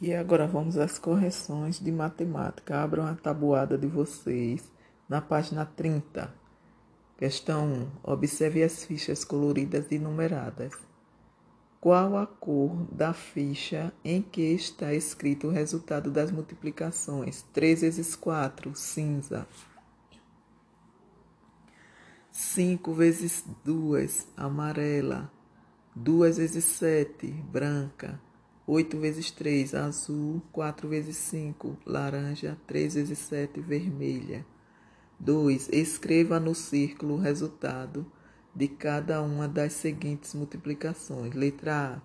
E agora vamos às correções de matemática. Abram a tabuada de vocês na página 30. Questão 1. Observe as fichas coloridas e numeradas. Qual a cor da ficha em que está escrito o resultado das multiplicações? 3 vezes 4, cinza. 5 vezes 2, amarela. 2 vezes 7, branca. 8 vezes 3, azul. 4 vezes 5, laranja. 3 vezes 7, vermelha. 2. Escreva no círculo o resultado de cada uma das seguintes multiplicações. Letra A,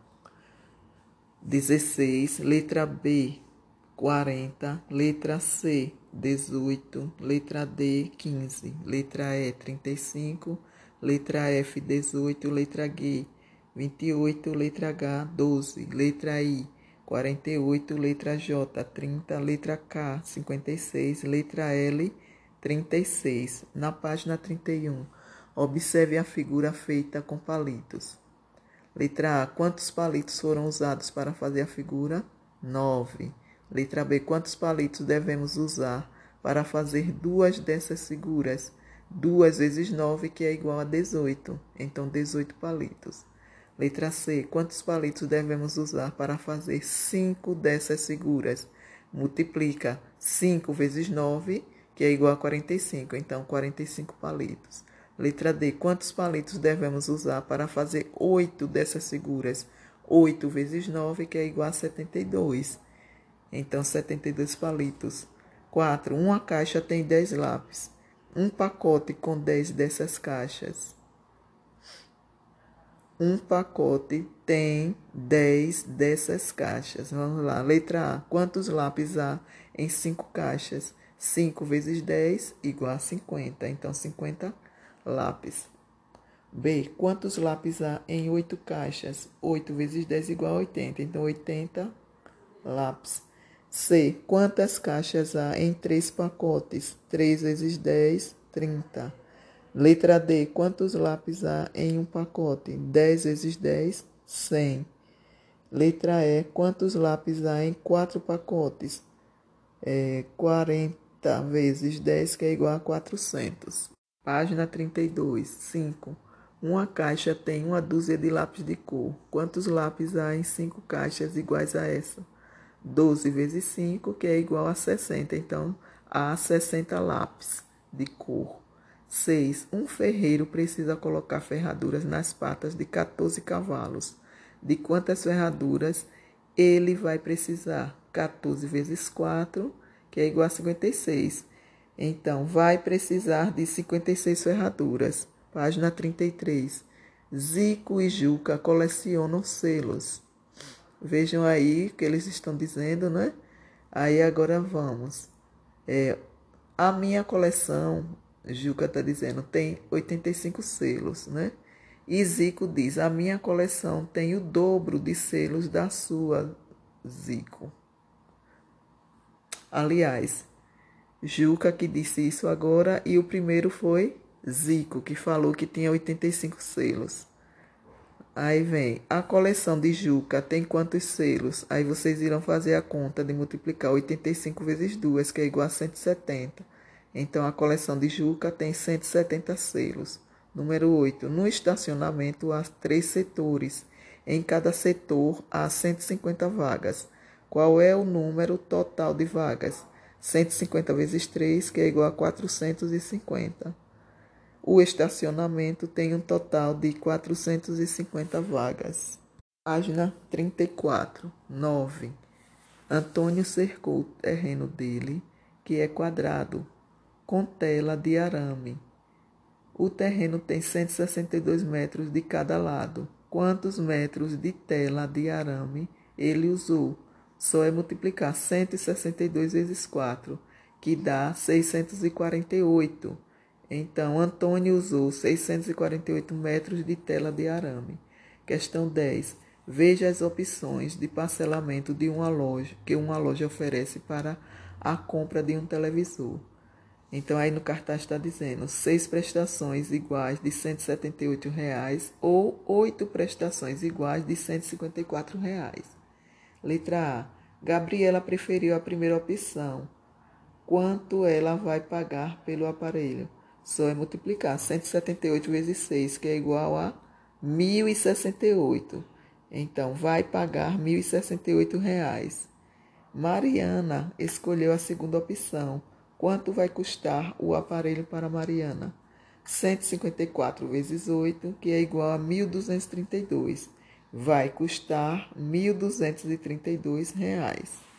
16. Letra B, 40. Letra C, 18. Letra D, 15. Letra E, 35. Letra F, 18. Letra G, 28, letra H, 12, letra I, 48, letra J, 30, letra K, 56, letra L, 36. Na página 31, observe a figura feita com palitos. Letra A, quantos palitos foram usados para fazer a figura? 9. Letra B, quantos palitos devemos usar para fazer duas dessas figuras? 2 vezes 9, que é igual a 18. Então, 18 palitos. Letra C. Quantos palitos devemos usar para fazer 5 dessas figuras? Multiplica 5 vezes 9, que é igual a 45. Então, 45 palitos. Letra D. Quantos palitos devemos usar para fazer 8 dessas figuras? 8 vezes 9, que é igual a 72. Então, 72 palitos. 4. Uma caixa tem 10 lápis. Um pacote com 10 dessas caixas um pacote tem 10 dessas caixas. Vamos lá. Letra A. Quantos lápis há em 5 caixas? 5 vezes 10 igual a 50. Então, 50 lápis. B. Quantos lápis há em 8 caixas? 8 vezes 10 igual a 80. Então, 80 lápis. C. Quantas caixas há em 3 pacotes? 3 vezes 10, 30. Letra D. Quantos lápis há em um pacote? 10 vezes 10, 100. Letra E. Quantos lápis há em quatro pacotes? É 40 vezes 10, que é igual a 400. Página 32. 5. Uma caixa tem uma dúzia de lápis de cor. Quantos lápis há em cinco caixas iguais a essa? 12 vezes 5, que é igual a 60. Então, há 60 lápis de cor. 6. Um ferreiro precisa colocar ferraduras nas patas de 14 cavalos. De quantas ferraduras ele vai precisar? 14 vezes 4, que é igual a 56. Então, vai precisar de 56 ferraduras. Página 33. Zico e Juca colecionam selos. Vejam aí o que eles estão dizendo, né? Aí agora vamos. É, a minha coleção Juca está dizendo, tem 85 selos, né? E Zico diz, a minha coleção tem o dobro de selos da sua, Zico. Aliás, Juca que disse isso agora e o primeiro foi Zico, que falou que tinha 85 selos. Aí vem, a coleção de Juca tem quantos selos? Aí vocês irão fazer a conta de multiplicar 85 vezes 2, que é igual a 170. Então, a coleção de Juca tem 170 selos. Número 8. No estacionamento há três setores. Em cada setor há 150 vagas. Qual é o número total de vagas? 150 vezes 3, que é igual a 450. O estacionamento tem um total de 450 vagas. Página 34. 9. Antônio cercou o terreno dele, que é quadrado, com tela de arame. O terreno tem 162 metros de cada lado. Quantos metros de tela de arame ele usou? Só é multiplicar 162 vezes 4, que dá 648. Então, Antônio usou 648 metros de tela de arame. Questão 10. Veja as opções de parcelamento de uma loja que uma loja oferece para a compra de um televisor. Então aí no cartaz está dizendo seis prestações iguais de 178 reais ou oito prestações iguais de 154 reais. Letra A. Gabriela preferiu a primeira opção. Quanto ela vai pagar pelo aparelho? Só é multiplicar 178 vezes 6, que é igual a 1.068. Então, vai pagar 1.068 reais. Mariana escolheu a segunda opção. Quanto vai custar o aparelho para Mariana? 154 vezes 8, que é igual a 1.232. Vai custar 1.232 reais.